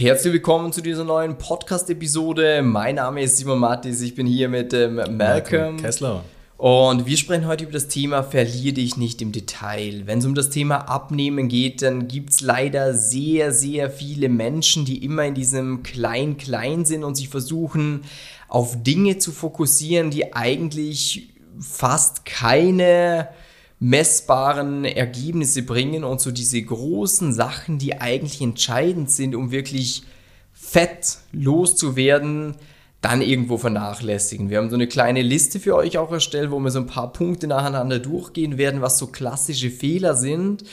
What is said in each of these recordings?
Herzlich willkommen zu dieser neuen Podcast-Episode. Mein Name ist Simon Mattis, ich bin hier mit ähm, Malcolm. Malcolm Kessler. Und wir sprechen heute über das Thema Verlier dich nicht im Detail. Wenn es um das Thema Abnehmen geht, dann gibt es leider sehr, sehr viele Menschen, die immer in diesem Klein-Klein sind und sich versuchen, auf Dinge zu fokussieren, die eigentlich fast keine messbaren Ergebnisse bringen und so diese großen Sachen, die eigentlich entscheidend sind, um wirklich fett loszuwerden, dann irgendwo vernachlässigen. Wir haben so eine kleine Liste für euch auch erstellt, wo wir so ein paar Punkte nacheinander durchgehen werden, was so klassische Fehler sind.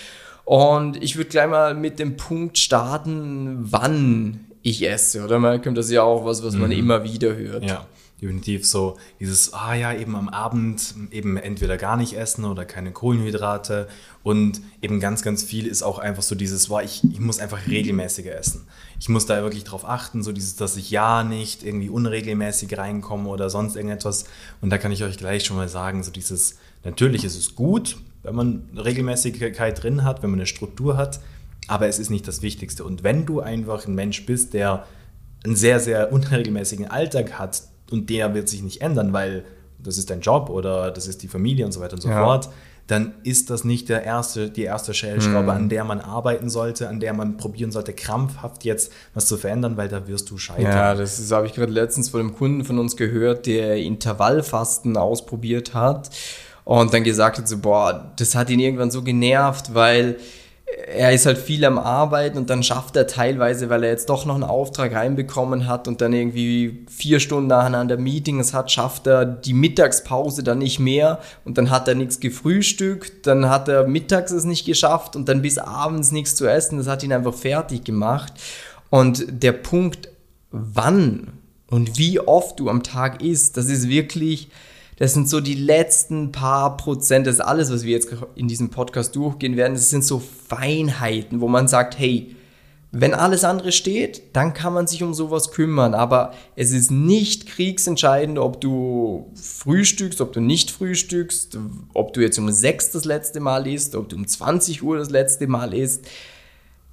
Und ich würde gleich mal mit dem Punkt starten, wann ich esse. Oder Malcolm, das ist ja auch was, was man mhm. immer wieder hört. Ja definitiv so dieses, ah ja, eben am Abend eben entweder gar nicht essen oder keine Kohlenhydrate. Und eben ganz, ganz viel ist auch einfach so dieses, boah, ich, ich muss einfach regelmäßiger essen. Ich muss da wirklich drauf achten, so dieses, dass ich ja nicht irgendwie unregelmäßig reinkomme oder sonst irgendetwas. Und da kann ich euch gleich schon mal sagen, so dieses, natürlich ist es gut, wenn man Regelmäßigkeit drin hat, wenn man eine Struktur hat, aber es ist nicht das Wichtigste. Und wenn du einfach ein Mensch bist, der einen sehr, sehr unregelmäßigen Alltag hat, und der wird sich nicht ändern, weil das ist dein Job oder das ist die Familie und so weiter und so ja. fort, dann ist das nicht der erste, die erste Stellschraube, mhm. an der man arbeiten sollte, an der man probieren sollte, krampfhaft jetzt was zu verändern, weil da wirst du scheitern. Ja, das habe ich gerade letztens von einem Kunden von uns gehört, der Intervallfasten ausprobiert hat und dann gesagt hat so, boah, das hat ihn irgendwann so genervt, weil er ist halt viel am Arbeiten und dann schafft er teilweise, weil er jetzt doch noch einen Auftrag reinbekommen hat und dann irgendwie vier Stunden nacheinander Meetings hat, schafft er die Mittagspause dann nicht mehr und dann hat er nichts gefrühstückt, dann hat er mittags es nicht geschafft und dann bis abends nichts zu essen. Das hat ihn einfach fertig gemacht. Und der Punkt, wann und wie oft du am Tag isst, das ist wirklich das sind so die letzten paar Prozent, das ist alles, was wir jetzt in diesem Podcast durchgehen werden. Das sind so Feinheiten, wo man sagt, hey, wenn alles andere steht, dann kann man sich um sowas kümmern. Aber es ist nicht kriegsentscheidend, ob du frühstückst, ob du nicht frühstückst, ob du jetzt um sechs das letzte Mal isst, ob du um 20 Uhr das letzte Mal isst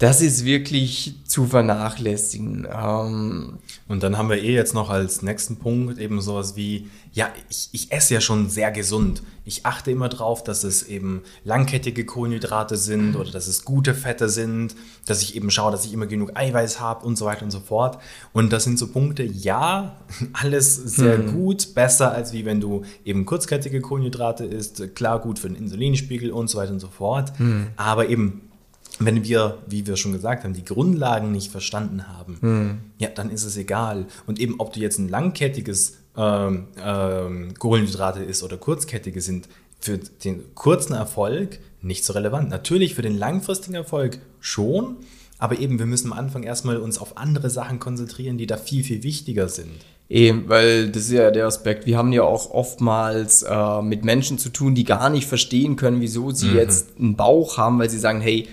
das ist wirklich zu vernachlässigen. Ähm und dann haben wir eh jetzt noch als nächsten Punkt eben sowas wie, ja, ich, ich esse ja schon sehr gesund. Ich achte immer drauf, dass es eben langkettige Kohlenhydrate sind oder dass es gute Fette sind, dass ich eben schaue, dass ich immer genug Eiweiß habe und so weiter und so fort. Und das sind so Punkte, ja, alles sehr hm. gut, besser als wie wenn du eben kurzkettige Kohlenhydrate isst, klar gut für den Insulinspiegel und so weiter und so fort. Hm. Aber eben wenn wir, wie wir schon gesagt haben, die Grundlagen nicht verstanden haben, hm. ja, dann ist es egal. Und eben, ob du jetzt ein langkettiges ähm, ähm, Kohlenhydrate ist oder kurzkettige, sind für den kurzen Erfolg nicht so relevant. Natürlich für den langfristigen Erfolg schon, aber eben, wir müssen am Anfang erstmal uns auf andere Sachen konzentrieren, die da viel, viel wichtiger sind. Eben, weil das ist ja der Aspekt. Wir haben ja auch oftmals äh, mit Menschen zu tun, die gar nicht verstehen können, wieso sie mhm. jetzt einen Bauch haben, weil sie sagen, hey,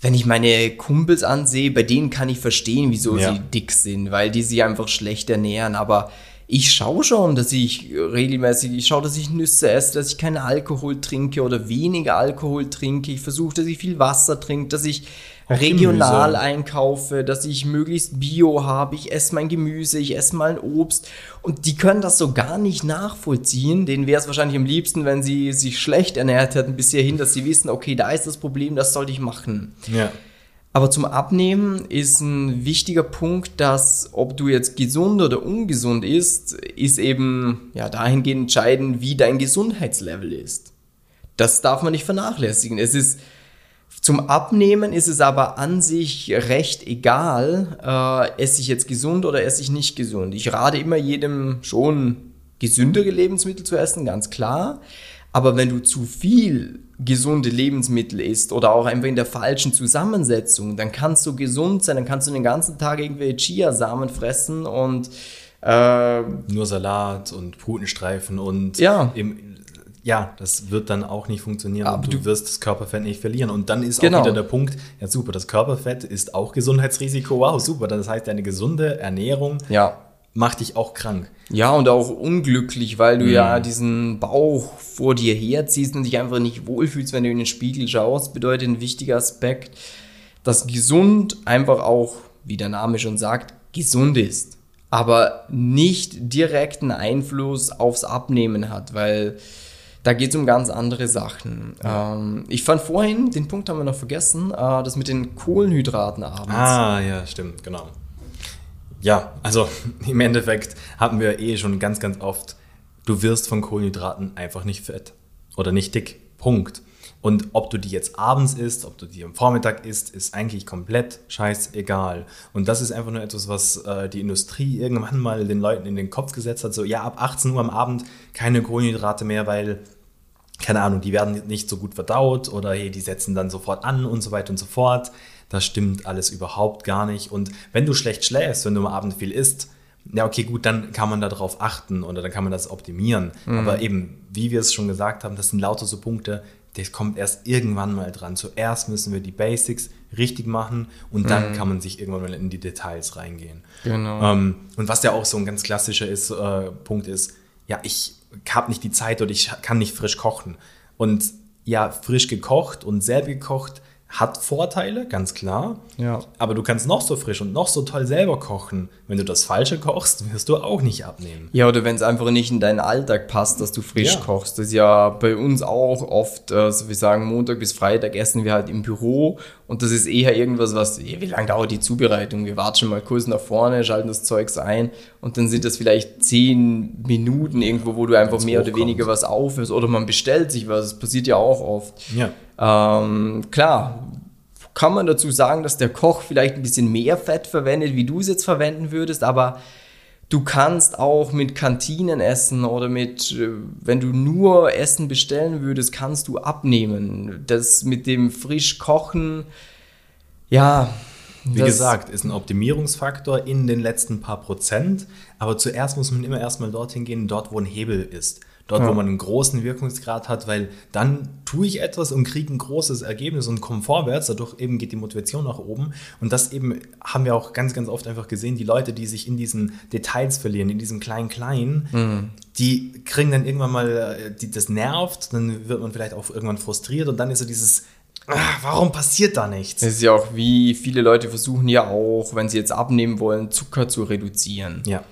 wenn ich meine Kumpels ansehe, bei denen kann ich verstehen, wieso ja. sie dick sind, weil die sich einfach schlecht ernähren. Aber ich schaue schon, dass ich regelmäßig, ich schaue, dass ich Nüsse esse, dass ich keinen Alkohol trinke oder weniger Alkohol trinke. Ich versuche, dass ich viel Wasser trinke, dass ich regional Gemüse. einkaufe, dass ich möglichst Bio habe, ich esse mein Gemüse, ich esse mal ein Obst. Und die können das so gar nicht nachvollziehen. Denen wäre es wahrscheinlich am liebsten, wenn sie sich schlecht ernährt hätten bis hierhin, dass sie wissen, okay, da ist das Problem, das sollte ich machen. Ja. Aber zum Abnehmen ist ein wichtiger Punkt, dass ob du jetzt gesund oder ungesund isst, ist eben ja dahingehend entscheidend, wie dein Gesundheitslevel ist. Das darf man nicht vernachlässigen. Es ist zum Abnehmen ist es aber an sich recht egal, äh, esse ich jetzt gesund oder esse ich nicht gesund. Ich rate immer jedem schon gesündere Lebensmittel zu essen, ganz klar. Aber wenn du zu viel gesunde Lebensmittel isst oder auch einfach in der falschen Zusammensetzung, dann kannst du gesund sein, dann kannst du den ganzen Tag irgendwelche Chiasamen fressen und äh, nur Salat und Putenstreifen und ja. im, ja, das wird dann auch nicht funktionieren Aber du, du, wirst das Körperfett nicht verlieren. Und dann ist genau. auch wieder der Punkt, ja super, das Körperfett ist auch Gesundheitsrisiko. Wow, super, das heißt, deine gesunde Ernährung ja. Macht dich auch krank. Ja, und auch unglücklich, weil du mhm. ja diesen Bauch vor dir herziehst und dich einfach nicht wohlfühlst, wenn du in den Spiegel schaust, bedeutet ein wichtiger Aspekt, dass gesund einfach auch wie der Name schon sagt, gesund ist, aber nicht direkten Einfluss aufs Abnehmen hat, weil da geht es um ganz andere Sachen. Ähm, ich fand vorhin, den Punkt haben wir noch vergessen, äh, das mit den Kohlenhydraten abends. Ah, ja, stimmt, genau. Ja, also im Endeffekt haben wir eh schon ganz, ganz oft, du wirst von Kohlenhydraten einfach nicht fett oder nicht dick. Punkt. Und ob du die jetzt abends isst, ob du die am Vormittag isst, ist eigentlich komplett scheißegal. Und das ist einfach nur etwas, was äh, die Industrie irgendwann mal den Leuten in den Kopf gesetzt hat. So, ja, ab 18 Uhr am Abend keine Kohlenhydrate mehr, weil keine Ahnung, die werden nicht so gut verdaut oder hey, die setzen dann sofort an und so weiter und so fort. Das stimmt alles überhaupt gar nicht. Und wenn du schlecht schläfst, wenn du am Abend viel isst, ja, okay, gut, dann kann man darauf achten oder dann kann man das optimieren. Mhm. Aber eben, wie wir es schon gesagt haben, das sind lauter so Punkte, das kommt erst irgendwann mal dran. Zuerst müssen wir die Basics richtig machen und dann mhm. kann man sich irgendwann mal in die Details reingehen. Genau. Ähm, und was ja auch so ein ganz klassischer ist, äh, Punkt ist, ja, ich habe nicht die Zeit oder ich kann nicht frisch kochen. Und ja, frisch gekocht und selber gekocht hat Vorteile, ganz klar. Ja. Aber du kannst noch so frisch und noch so toll selber kochen. Wenn du das Falsche kochst, wirst du auch nicht abnehmen. Ja, oder wenn es einfach nicht in deinen Alltag passt, dass du frisch ja. kochst. Das ist ja bei uns auch oft, also wir sagen Montag bis Freitag essen wir halt im Büro und das ist eher irgendwas, was, wie lange dauert die Zubereitung? Wir warten schon mal kurz nach vorne, schalten das Zeugs ein und dann sind das vielleicht zehn Minuten irgendwo, wo du einfach mehr oder weniger was aufhörst oder man bestellt sich was. Das passiert ja auch oft. Ja. Ähm, klar, kann man dazu sagen, dass der Koch vielleicht ein bisschen mehr Fett verwendet, wie du es jetzt verwenden würdest, aber du kannst auch mit Kantinen essen oder mit, äh, wenn du nur Essen bestellen würdest, kannst du abnehmen. Das mit dem frisch kochen, ja. Wie gesagt, ist ein Optimierungsfaktor in den letzten paar Prozent, aber zuerst muss man immer erstmal dorthin gehen, dort wo ein Hebel ist dort ja. wo man einen großen Wirkungsgrad hat, weil dann tue ich etwas und kriege ein großes Ergebnis und komme vorwärts, dadurch eben geht die Motivation nach oben und das eben haben wir auch ganz, ganz oft einfach gesehen, die Leute, die sich in diesen Details verlieren, in diesem kleinen-kleinen, mhm. die kriegen dann irgendwann mal, äh, die, das nervt, dann wird man vielleicht auch irgendwann frustriert und dann ist so dieses, Ach, warum passiert da nichts? Es ist ja auch wie viele Leute versuchen ja auch, wenn sie jetzt abnehmen wollen, Zucker zu reduzieren. Ja.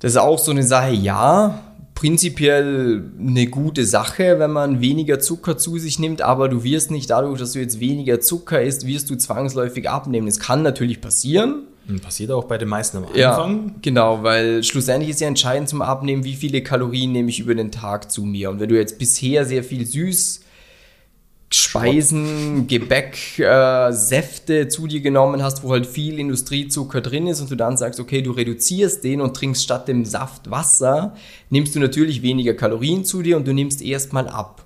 Das ist auch so eine Sache, ja, prinzipiell eine gute Sache, wenn man weniger Zucker zu sich nimmt, aber du wirst nicht dadurch, dass du jetzt weniger Zucker isst, wirst du zwangsläufig abnehmen. Es kann natürlich passieren. Passiert auch bei den meisten am Anfang. Ja, genau, weil schlussendlich ist ja entscheidend zum Abnehmen, wie viele Kalorien nehme ich über den Tag zu mir. Und wenn du jetzt bisher sehr viel süß Speisen, Gebäck, äh, Säfte zu dir genommen hast, wo halt viel Industriezucker drin ist und du dann sagst, okay, du reduzierst den und trinkst statt dem Saft Wasser, nimmst du natürlich weniger Kalorien zu dir und du nimmst erstmal ab.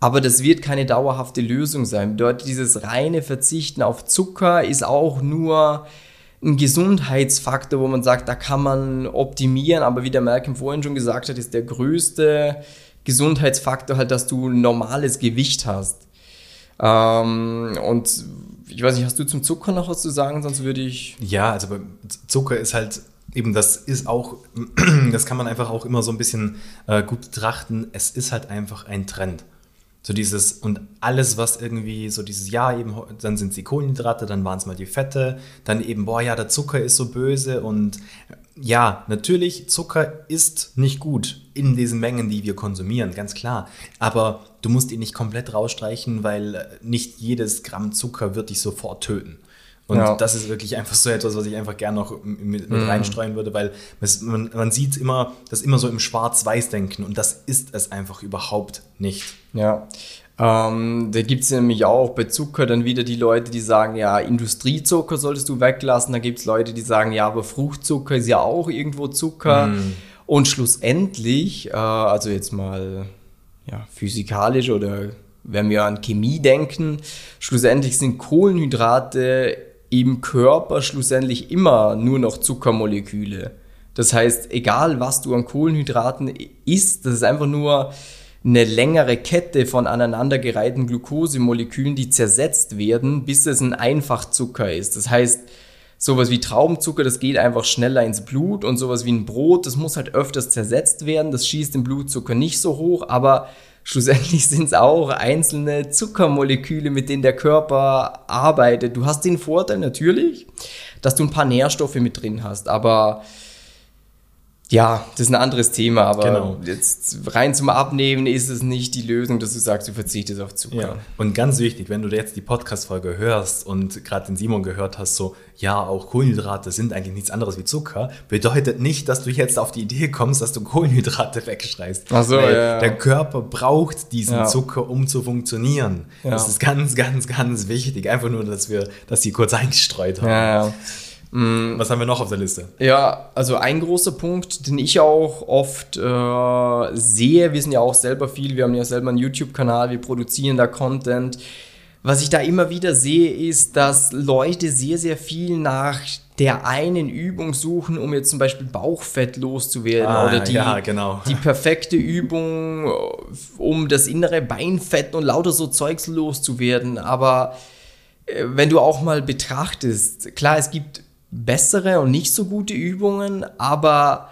Aber das wird keine dauerhafte Lösung sein. Dort dieses reine Verzichten auf Zucker ist auch nur ein Gesundheitsfaktor, wo man sagt, da kann man optimieren, aber wie der Malcolm vorhin schon gesagt hat, ist der größte Gesundheitsfaktor halt, dass du normales Gewicht hast. Ähm, und ich weiß nicht, hast du zum Zucker noch was zu sagen? Sonst würde ich. Ja, also Zucker ist halt eben, das ist auch, das kann man einfach auch immer so ein bisschen äh, gut betrachten. Es ist halt einfach ein Trend. So dieses, und alles, was irgendwie so dieses Jahr eben, dann sind es die Kohlenhydrate, dann waren es mal die Fette, dann eben, boah, ja, der Zucker ist so böse und ja, natürlich, Zucker ist nicht gut in diesen Mengen, die wir konsumieren, ganz klar. Aber du musst ihn nicht komplett rausstreichen, weil nicht jedes Gramm Zucker wird dich sofort töten. Und ja. das ist wirklich einfach so etwas, was ich einfach gerne noch mit, mit mm. reinstreuen würde, weil man, man, sieht immer, das immer so im Schwarz-Weiß-Denken und das ist es einfach überhaupt nicht. Ja. Ähm, da gibt es nämlich auch bei Zucker dann wieder die Leute, die sagen, ja, Industriezucker solltest du weglassen. Da gibt es Leute, die sagen, ja, aber Fruchtzucker ist ja auch irgendwo Zucker. Mm. Und schlussendlich, äh, also jetzt mal ja, physikalisch oder wenn wir an Chemie denken, schlussendlich sind Kohlenhydrate im Körper schlussendlich immer nur noch Zuckermoleküle. Das heißt, egal was du an Kohlenhydraten isst, das ist einfach nur eine längere Kette von aneinandergereihten Glukosemolekülen, die zersetzt werden, bis es ein Einfachzucker ist. Das heißt, sowas wie Traubenzucker, das geht einfach schneller ins Blut und sowas wie ein Brot, das muss halt öfters zersetzt werden, das schießt den Blutzucker nicht so hoch, aber schlussendlich sind es auch einzelne Zuckermoleküle, mit denen der Körper arbeitet. Du hast den Vorteil natürlich, dass du ein paar Nährstoffe mit drin hast, aber ja, das ist ein anderes Thema, aber genau. jetzt rein zum Abnehmen ist es nicht die Lösung, dass du sagst, du verzichtest auf Zucker. Ja. Und ganz wichtig, wenn du jetzt die Podcast-Folge hörst und gerade den Simon gehört hast, so, ja, auch Kohlenhydrate sind eigentlich nichts anderes wie Zucker, bedeutet nicht, dass du jetzt auf die Idee kommst, dass du Kohlenhydrate wegschreist. Ach so, Weil ja. Der Körper braucht diesen ja. Zucker, um zu funktionieren. Ja. Das ist ganz, ganz, ganz wichtig. Einfach nur, dass wir, dass die kurz eingestreut haben. Ja, ja. Mm. Was haben wir noch auf der Liste? Ja, also ein großer Punkt, den ich auch oft äh, sehe, wir sind ja auch selber viel, wir haben ja selber einen YouTube-Kanal, wir produzieren da Content. Was ich da immer wieder sehe, ist, dass Leute sehr, sehr viel nach der einen Übung suchen, um jetzt zum Beispiel Bauchfett loszuwerden ah, oder die, ja, genau. die perfekte Übung, um das innere Beinfett und lauter so Zeugs loszuwerden. Aber äh, wenn du auch mal betrachtest, klar, es gibt bessere und nicht so gute Übungen, aber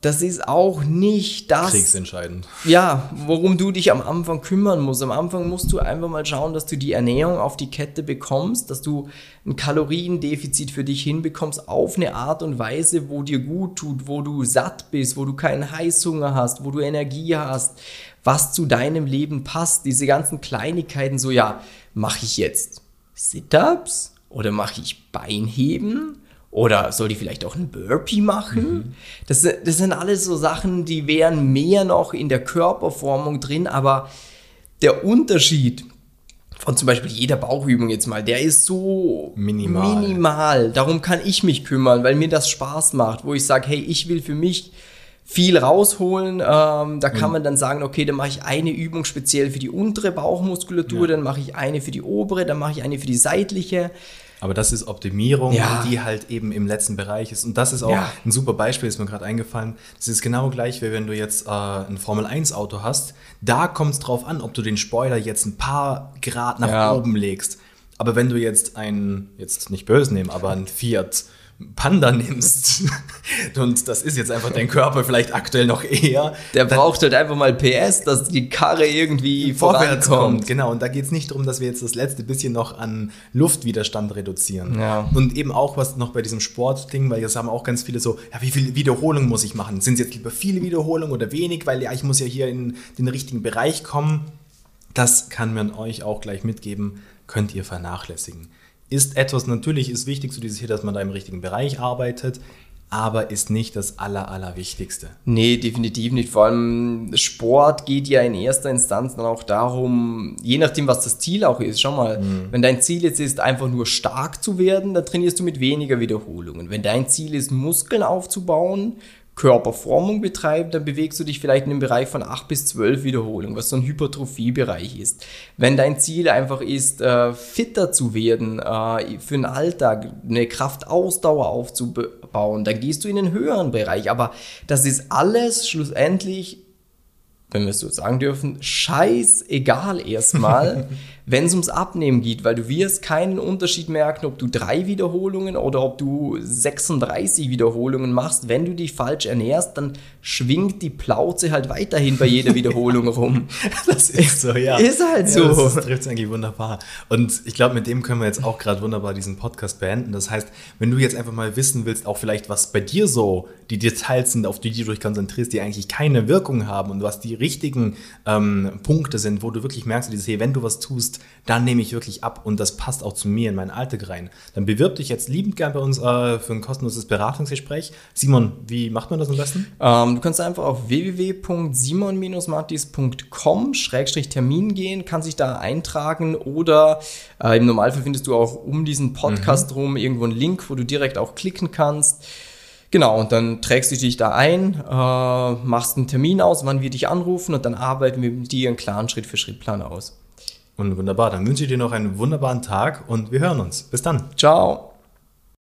das ist auch nicht das. Kriegsentscheidend. Ja, worum du dich am Anfang kümmern musst. Am Anfang musst du einfach mal schauen, dass du die Ernährung auf die Kette bekommst, dass du ein Kaloriendefizit für dich hinbekommst auf eine Art und Weise, wo dir gut tut, wo du satt bist, wo du keinen Heißhunger hast, wo du Energie hast, was zu deinem Leben passt. Diese ganzen Kleinigkeiten, so ja, mache ich jetzt Sit-ups oder mache ich Beinheben? Oder soll die vielleicht auch einen Burpee machen? Mhm. Das, das sind alles so Sachen, die wären mehr noch in der Körperformung drin, aber der Unterschied von zum Beispiel jeder Bauchübung jetzt mal, der ist so minimal. minimal. Darum kann ich mich kümmern, weil mir das Spaß macht, wo ich sage, hey, ich will für mich viel rausholen. Ähm, da kann mhm. man dann sagen, okay, dann mache ich eine Übung speziell für die untere Bauchmuskulatur, ja. dann mache ich eine für die obere, dann mache ich eine für die seitliche. Aber das ist Optimierung, ja. die halt eben im letzten Bereich ist. Und das ist auch ja. ein super Beispiel, ist mir gerade eingefallen. Das ist genau gleich, wie wenn du jetzt äh, ein Formel-1-Auto hast. Da kommt es drauf an, ob du den Spoiler jetzt ein paar Grad nach ja. oben legst. Aber wenn du jetzt ein, jetzt nicht böse nehmen, aber ein Fiat Panda nimmst und das ist jetzt einfach dein Körper vielleicht aktuell noch eher. Der braucht halt einfach mal PS, dass die Karre irgendwie vorwärts kommt. Genau, und da geht es nicht darum, dass wir jetzt das letzte bisschen noch an Luftwiderstand reduzieren. Ja. Und eben auch was noch bei diesem Sportding, weil jetzt haben auch ganz viele so, ja, wie viele Wiederholungen muss ich machen? Sind es jetzt lieber viele Wiederholungen oder wenig? Weil ja, ich muss ja hier in den richtigen Bereich kommen. Das kann man euch auch gleich mitgeben, könnt ihr vernachlässigen ist etwas, natürlich ist wichtig so dieses hier, dass man da im richtigen Bereich arbeitet, aber ist nicht das Aller, Allerwichtigste. Nee, definitiv nicht. Vor allem Sport geht ja in erster Instanz dann auch darum, je nachdem, was das Ziel auch ist. Schau mal, mhm. wenn dein Ziel jetzt ist, einfach nur stark zu werden, dann trainierst du mit weniger Wiederholungen. Wenn dein Ziel ist, Muskeln aufzubauen, Körperformung betreibt, dann bewegst du dich vielleicht in dem Bereich von 8 bis 12 Wiederholungen, was so ein Hypertrophiebereich ist. Wenn dein Ziel einfach ist, äh, fitter zu werden, äh, für den Alltag eine Kraftausdauer aufzubauen, dann gehst du in den höheren Bereich. Aber das ist alles schlussendlich wenn wir es so sagen dürfen, scheißegal erstmal, wenn es ums Abnehmen geht, weil du wirst keinen Unterschied merken, ob du drei Wiederholungen oder ob du 36 Wiederholungen machst. Wenn du dich falsch ernährst, dann schwingt die Plauze halt weiterhin bei jeder Wiederholung rum. Das ist so, ja. Ist halt so. Ja, das trifft es eigentlich wunderbar. Und ich glaube, mit dem können wir jetzt auch gerade wunderbar diesen Podcast beenden. Das heißt, wenn du jetzt einfach mal wissen willst, auch vielleicht, was bei dir so die Details sind, auf die du dich konzentrierst, die eigentlich keine Wirkung haben und was die richtigen ähm, Punkte sind, wo du wirklich merkst, dieses, hey, wenn du was tust, dann nehme ich wirklich ab und das passt auch zu mir in meinen Alltag rein. Dann bewirb dich jetzt liebend gern bei uns äh, für ein kostenloses Beratungsgespräch. Simon, wie macht man das am besten? Ähm, du kannst einfach auf www.simon-mattis.com-termin gehen, kannst dich da eintragen oder äh, im Normalfall findest du auch um diesen Podcast mhm. rum irgendwo einen Link, wo du direkt auch klicken kannst. Genau, und dann trägst du dich da ein, äh, machst einen Termin aus, wann wir dich anrufen und dann arbeiten wir mit dir einen klaren Schritt-für-Schritt-Plan aus. Und wunderbar, dann wünsche ich dir noch einen wunderbaren Tag und wir hören uns. Bis dann. Ciao.